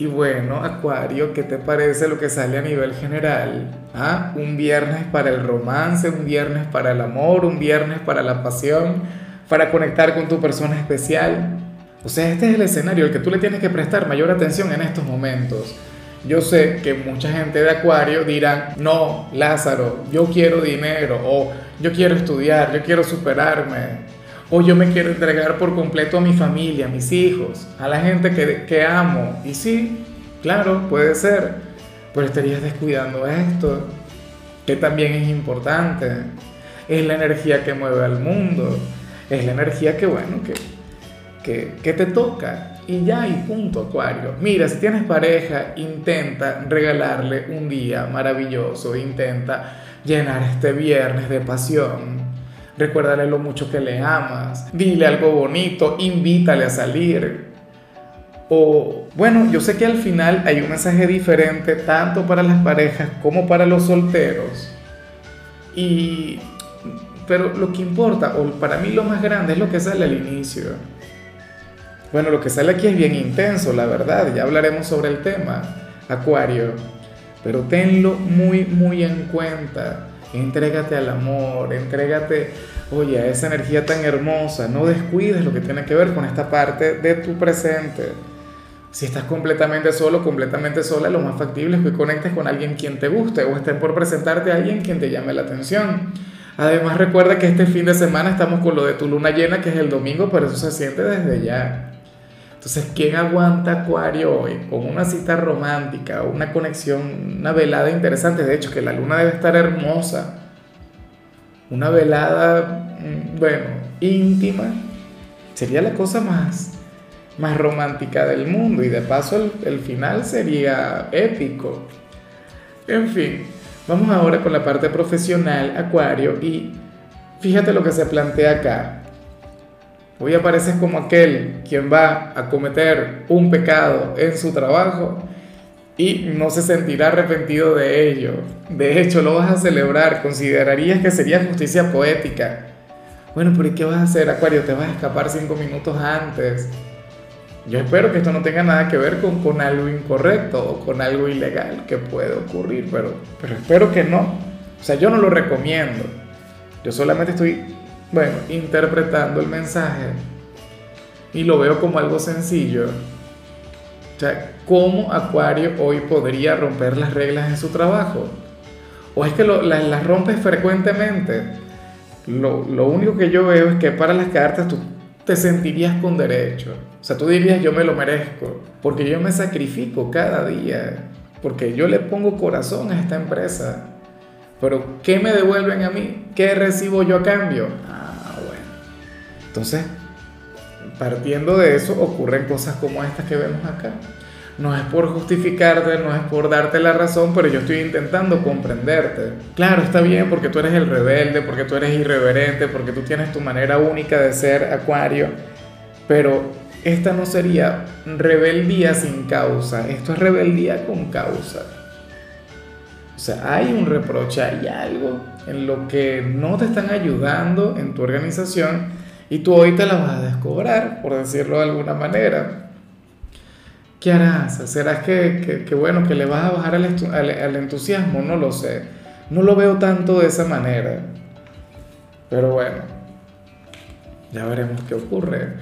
Y bueno, Acuario, ¿qué te parece lo que sale a nivel general? ¿Ah? Un viernes para el romance, un viernes para el amor, un viernes para la pasión, para conectar con tu persona especial. O sea, este es el escenario al que tú le tienes que prestar mayor atención en estos momentos. Yo sé que mucha gente de Acuario dirán, no, Lázaro, yo quiero dinero, o yo quiero estudiar, yo quiero superarme, o yo me quiero entregar por completo a mi familia, a mis hijos, a la gente que, amo. Y sí, claro, puede ser, pero estarías descuidando esto, que también es importante. Es la energía que mueve al mundo, es la energía que, bueno, que, que, que te toca. Y ya, y punto, Acuario. Mira, si tienes pareja, intenta regalarle un día maravilloso, intenta llenar este viernes de pasión Recuérdale lo mucho que le amas. Dile algo bonito, invítale a salir. O, bueno, yo sé que al final hay un mensaje diferente tanto para las parejas como para los solteros. Y, pero lo que importa, o para mí lo más grande, es lo que sale al inicio. Bueno, lo que sale aquí es bien intenso, la verdad, ya hablaremos sobre el tema, Acuario. Pero tenlo muy, muy en cuenta Entrégate al amor, entrégate, oye, a esa energía tan hermosa. No descuides lo que tiene que ver con esta parte de tu presente. Si estás completamente solo, completamente sola, lo más factible es que conectes con alguien quien te guste o estés por presentarte a alguien quien te llame la atención. Además, recuerda que este fin de semana estamos con lo de tu luna llena, que es el domingo, pero eso se siente desde ya. Entonces, ¿quién aguanta Acuario hoy con una cita romántica, una conexión, una velada interesante? De hecho, que la luna debe estar hermosa. Una velada, mm, bueno, íntima. Sería la cosa más, más romántica del mundo y de paso el, el final sería épico. En fin, vamos ahora con la parte profesional, Acuario, y fíjate lo que se plantea acá. Hoy apareces como aquel quien va a cometer un pecado en su trabajo y no se sentirá arrepentido de ello. De hecho, lo vas a celebrar, considerarías que sería justicia poética. Bueno, pero ¿y qué vas a hacer, Acuario? Te vas a escapar cinco minutos antes. Yo espero que esto no tenga nada que ver con, algo incorrecto o con algo ilegal que puede ocurrir, pero, pero espero que no. O sea, yo no lo recomiendo. Yo solamente estoy bueno, interpretando el mensaje y lo veo como algo sencillo. O sea, ¿cómo Acuario hoy podría romper las reglas en su trabajo? ¿O es que las, rompes frecuentemente? Lo, lo, único que yo veo es que para las cartas tú te sentirías con derecho. O sea, tú dirías yo me lo merezco, porque yo me sacrifico cada día, porque yo le pongo corazón a esta empresa. Pero ¿qué me devuelven a mí? ¿Qué recibo yo a cambio? Entonces, partiendo de eso, ocurren cosas como estas que vemos acá. No es por justificarte, no es por darte la razón, pero yo estoy intentando comprenderte. Claro, está bien porque tú eres el rebelde, porque tú eres irreverente, porque tú tienes tu manera única de ser acuario, pero esta no sería rebeldía sin causa, esto es rebeldía con causa. O sea, hay un reproche, hay algo en lo que no te están ayudando en tu organización y tú hoy te la vas a descobrar, por decirlo de alguna manera. ¿Qué harás? ¿Será que, que, bueno, que le vas a bajar al, entusiasmo? No lo sé. No lo veo tanto de esa manera. Pero bueno, ya veremos qué ocurre.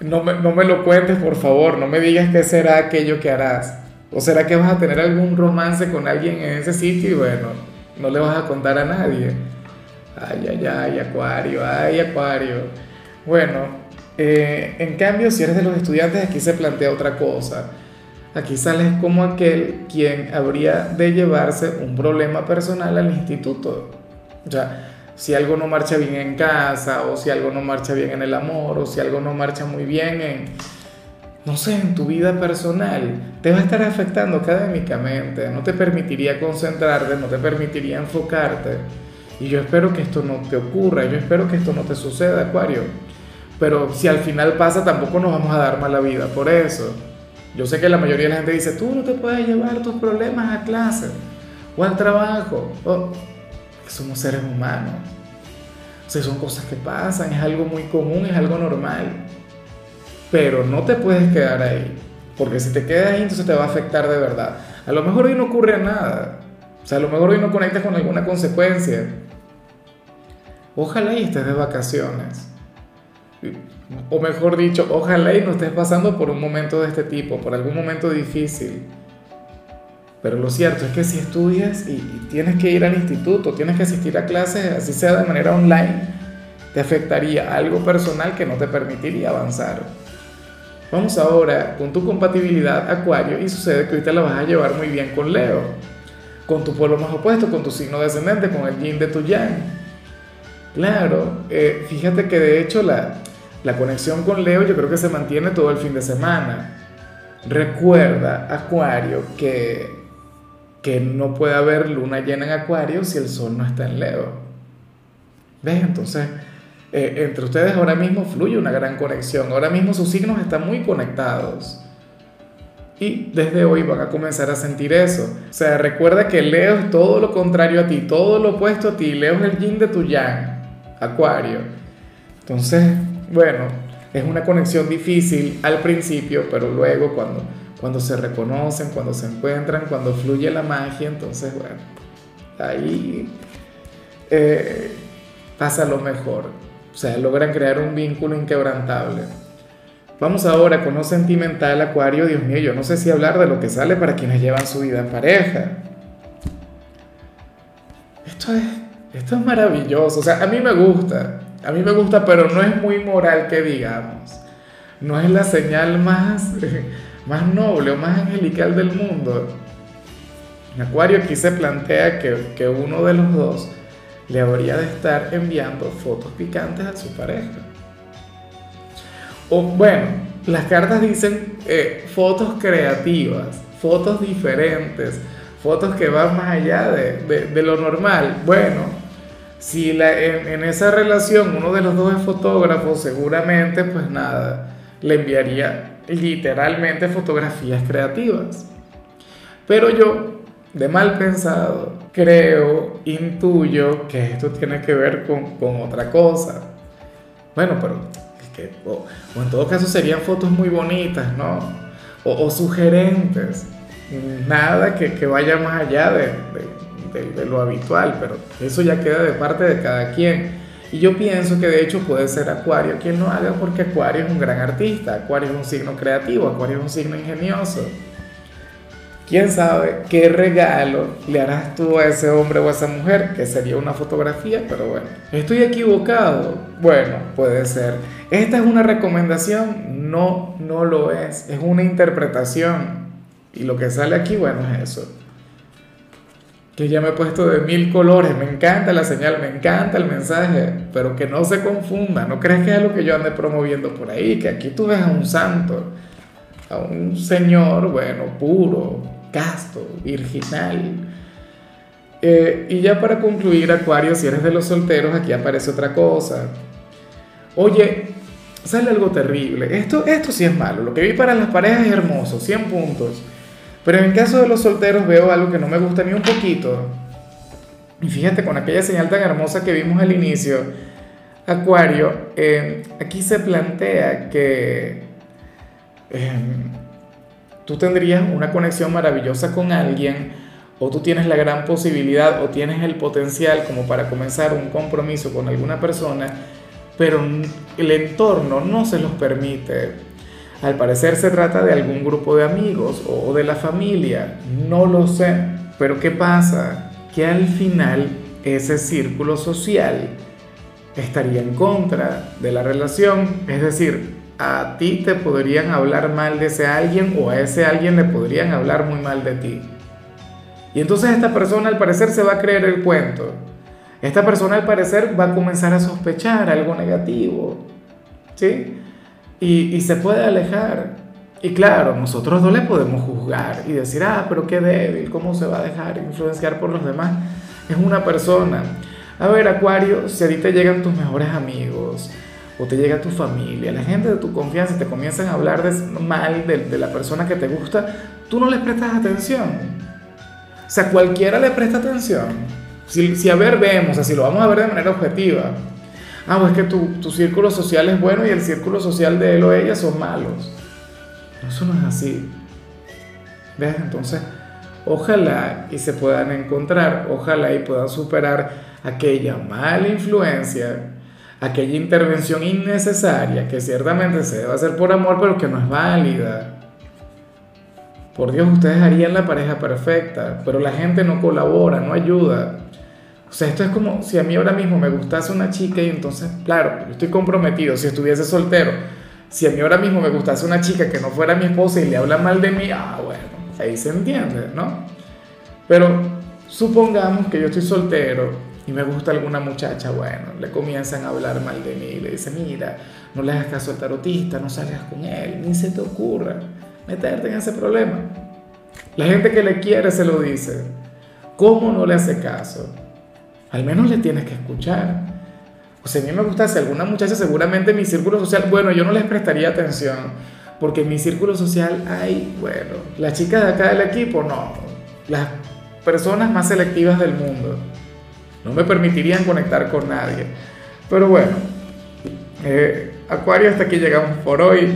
No me, no me lo cuentes, por favor. No me digas qué será aquello que harás. ¿O será que vas a tener algún romance con alguien en ese sitio y bueno, no le vas a contar a nadie? Ay, ay, ay, Acuario, ay, Acuario. Bueno, eh, en cambio, si eres de los estudiantes, aquí se plantea otra cosa. Aquí sales como aquel quien habría de llevarse un problema personal al instituto. O sea, si algo no marcha bien en casa, o si algo no marcha bien en el amor, o si algo no marcha muy bien en, no sé, en tu vida personal, te va a estar afectando académicamente, no te permitiría concentrarte, no te permitiría enfocarte. Y yo espero que esto no te ocurra, yo espero que esto no te suceda, Acuario. Pero si al final pasa, tampoco nos vamos a dar mala vida por eso. Yo sé que la mayoría de la gente dice, tú no te puedes llevar tus problemas a clase o al trabajo. somos seres humanos. O sea, son cosas que pasan, es algo muy común, es algo normal. Pero no te puedes quedar ahí. Porque si te quedas ahí, entonces te va a afectar de verdad. A lo mejor hoy no ocurre nada. O sea, a lo mejor hoy no conectas con alguna consecuencia. Ojalá y estés de vacaciones. O mejor dicho, ojalá y no estés pasando por un momento de este tipo, por algún momento difícil. Pero lo cierto es que si estudias y, tienes que ir al instituto, tienes que asistir a clases, así sea de manera online, te afectaría algo personal que no te permitiría avanzar. Vamos ahora con tu compatibilidad Acuario y sucede que ahorita la vas a llevar muy bien con Leo, con tu pueblo más opuesto, con tu signo descendente, con el yin de tu yang. Claro, eh, fíjate que de hecho la, la conexión con Leo yo creo que se mantiene todo el fin de semana. Recuerda, Acuario, que que no puede haber luna llena en Acuario si el Sol no está en Leo. ¿Ves? Entonces, eh, entre ustedes ahora mismo fluye una gran conexión. Ahora mismo sus signos están muy conectados. Y desde hoy van a comenzar a sentir eso. O sea, recuerda que Leo es todo lo contrario a ti, todo lo opuesto a ti. Leo es el yin de tu yang, Acuario. Entonces, bueno, es una conexión difícil al principio, pero luego cuando cuando se reconocen, cuando se encuentran, cuando fluye la magia, entonces, bueno, ahí eh, pasa lo mejor. O sea, logran crear un vínculo inquebrantable. Vamos ahora con lo sentimental, Acuario. Dios mío, yo no sé si hablar de lo que sale para quienes llevan su vida en pareja. Esto es, esto es maravilloso. O sea, a mí me gusta. A mí me gusta, pero no es muy moral que digamos. No es la señal más más noble o más angelical del mundo. Acuario aquí se plantea que, que uno de los dos le habría de estar enviando fotos picantes a su pareja. O bueno, las cartas dicen eh, fotos creativas, fotos diferentes, fotos que van más allá de, de, lo normal. Bueno, si la, en, en, esa relación uno de los dos es fotógrafo, seguramente pues nada, le enviaría literalmente fotografías creativas. Pero yo, de mal pensado, creo, intuyo que esto tiene que ver con, con otra cosa. Bueno, pero es que, o, en todo caso serían fotos muy bonitas, ¿no? O, o sugerentes. Nada que, que, vaya más allá de, de, de lo habitual, pero eso ya queda de parte de cada quien. Y yo pienso que de hecho puede ser Acuario quien lo haga porque Acuario es un gran artista, Acuario es un signo creativo, Acuario es un signo ingenioso. ¿Quién sabe qué regalo le harás tú a ese hombre o a esa mujer? Que sería una fotografía, pero bueno. ¿Estoy equivocado? Bueno, puede ser. ¿Esta es una recomendación? No, no lo es. Es una interpretación. Y lo que sale aquí, bueno, es eso que ya me he puesto de mil colores, me encanta la señal, me encanta el mensaje, pero que no se confunda, no crees que es lo que yo ande promoviendo por ahí, que aquí tú ves a un santo, a un señor, bueno, puro, casto, virginal. Eh, y ya para concluir, Acuario, si eres de los solteros, aquí aparece otra cosa. Oye, sale algo terrible. Esto, esto sí es malo. Lo que vi para las parejas es hermoso, 100 puntos. Pero en el caso de los solteros veo algo que no me gusta ni un poquito. Y fíjate, con aquella señal tan hermosa que vimos al inicio, Acuario, eh, aquí se plantea que eh, tú tendrías una conexión maravillosa con alguien o tú tienes la gran posibilidad o tienes el potencial como para comenzar un compromiso con alguna persona, pero el entorno no se los permite al parecer se trata de algún grupo de amigos o de la familia, no lo sé. Pero ¿qué pasa? Que al final ese círculo social estaría en contra de la relación. Es decir, a ti te podrían hablar mal de ese alguien o a ese alguien le podrían hablar muy mal de ti. Y entonces esta persona al parecer se va a creer el cuento. Esta persona al parecer va a comenzar a sospechar algo negativo. ¿Sí? Y, se puede alejar. Y claro, nosotros no le podemos juzgar y decir, ah, pero qué débil, cómo se va a dejar influenciar por los demás. Es una persona. A ver, Acuario, si a ti te llegan tus mejores amigos o te llega tu familia, la gente de tu confianza te comienzan a hablar de, mal de, la persona que te gusta, tú no les prestas atención. O sea, cualquiera le presta atención. Si, si a ver, vemos, así lo vamos a ver de manera objetiva. Ah, pues que tu, tu círculo social es bueno y el círculo social de él o ella son malos. Eso no es así. ¿Ves? Entonces, ojalá y se puedan encontrar, ojalá y puedan superar aquella mala influencia, aquella intervención innecesaria que ciertamente se debe hacer por amor, pero que no es válida. Por Dios, ustedes harían la pareja perfecta, pero la gente no colabora, no ayuda. O sea, esto es como si a mí ahora mismo me gustase una chica y entonces, claro, yo estoy comprometido, si estuviese soltero, si a mí ahora mismo me gustase una chica que no fuera mi esposa y le habla mal de mí, ah, bueno, ahí se entiende, ¿no? Pero supongamos que yo estoy soltero y me gusta alguna muchacha, bueno, le comienzan a hablar mal de mí, le dicen, mira, no le hagas caso al tarotista, no salgas con él, ni se te ocurra meterte en ese problema. La gente que le quiere se lo dice. ¿Cómo no le hace caso? Al menos le tienes que escuchar. O sea, a mí me gustase alguna muchacha, seguramente en mi círculo social, bueno, yo no les prestaría atención, porque en mi círculo social hay, bueno, las chicas de acá del equipo, no, las personas más selectivas del mundo. No me permitirían conectar con nadie. Pero bueno, eh, Acuario, hasta aquí llegamos por hoy.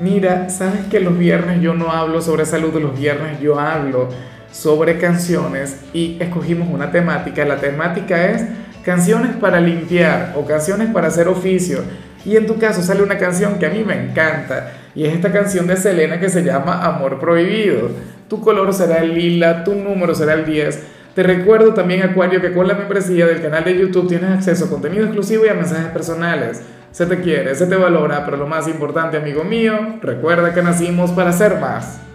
Mira, sabes que los viernes yo no hablo sobre salud, los viernes yo hablo sobre canciones y escogimos una temática. La temática es canciones para limpiar o canciones para hacer oficio. Y en tu caso sale una canción que a mí me encanta y es esta canción de Selena que se llama Amor Prohibido. Tu color será el lila, tu número será el 10. Te recuerdo también, Acuario, que con la membresía del canal de YouTube tienes acceso a contenido exclusivo y a mensajes personales se te quiere, se te valora, pero lo más importante, amigo mío, recuerda que nacimos para ser más.